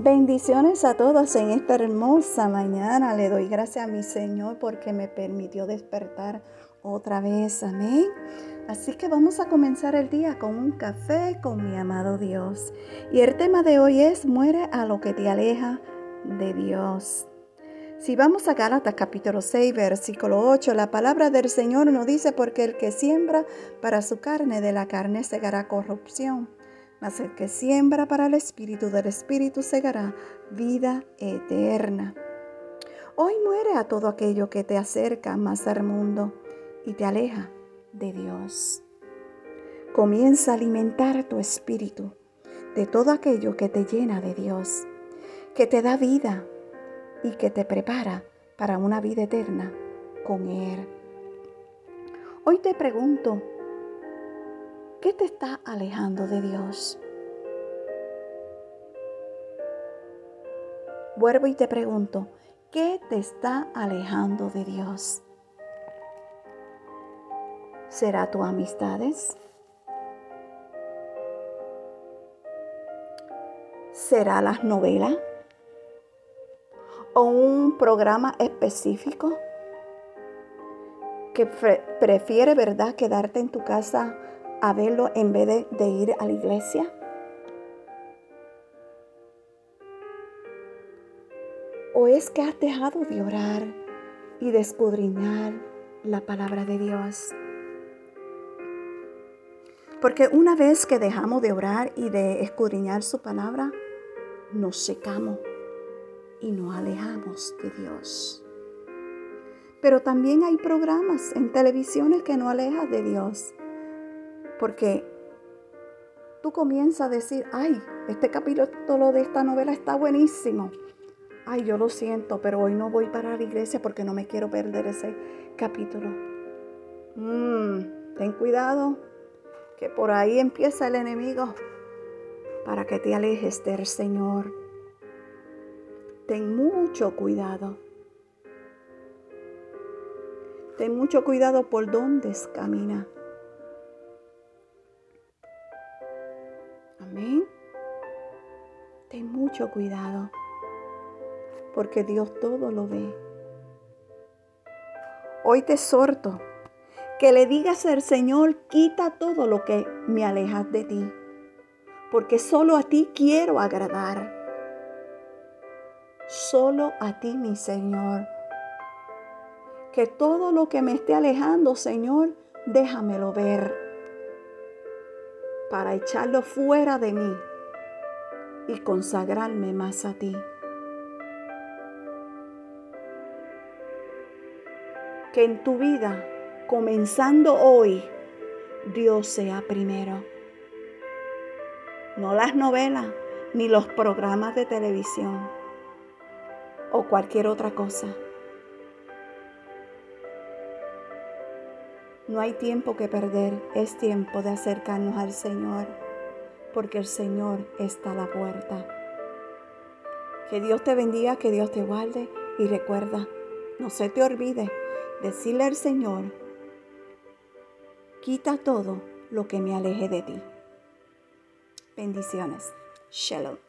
Bendiciones a todos en esta hermosa mañana. Le doy gracias a mi Señor porque me permitió despertar otra vez. Amén. Así que vamos a comenzar el día con un café con mi amado Dios. Y el tema de hoy es muere a lo que te aleja de Dios. Si vamos a Gálatas capítulo 6, versículo 8, la palabra del Señor nos dice, porque el que siembra para su carne, de la carne segará corrupción mas el que siembra para el Espíritu del Espíritu segará vida eterna. Hoy muere a todo aquello que te acerca más al mundo y te aleja de Dios. Comienza a alimentar tu espíritu de todo aquello que te llena de Dios, que te da vida y que te prepara para una vida eterna con Él. Hoy te pregunto, ¿Qué te está alejando de Dios? Vuelvo y te pregunto, ¿qué te está alejando de Dios? ¿Será tu amistades? ¿Será las novelas? ¿O un programa específico que prefiere, verdad, quedarte en tu casa a verlo en vez de, ir a la iglesia? ¿O es que has dejado de orar y de escudriñar la palabra de Dios? Porque una vez que dejamos de orar y de escudriñar su palabra, nos secamos y nos alejamos de Dios. Pero también hay programas en televisiones que no alejan de Dios. Porque tú comienzas a decir, ay, este capítulo de esta novela está buenísimo. Ay, yo lo siento, pero hoy no voy para la iglesia porque no me quiero perder ese capítulo. Mm, ten cuidado, que por ahí empieza el enemigo para que te alejes del Señor. Ten mucho cuidado. Ten mucho cuidado por dónde camina. Mucho cuidado, porque Dios todo lo ve. Hoy te exhorto que le digas al Señor, quita todo lo que me alejas de ti, porque solo a ti quiero agradar. Solo a ti, mi Señor. Que todo lo que me esté alejando, Señor, déjamelo ver para echarlo fuera de mí y consagrarme más a ti. Que en tu vida, comenzando hoy, Dios sea primero. No las novelas ni los programas de televisión o cualquier otra cosa. No hay tiempo que perder, es tiempo de acercarnos al Señor, porque el Señor está a la puerta. Que Dios te bendiga, que Dios te guarde y recuerda, no se te olvide decirle al Señor, quita todo lo que me aleje de ti. Bendiciones. Shalom.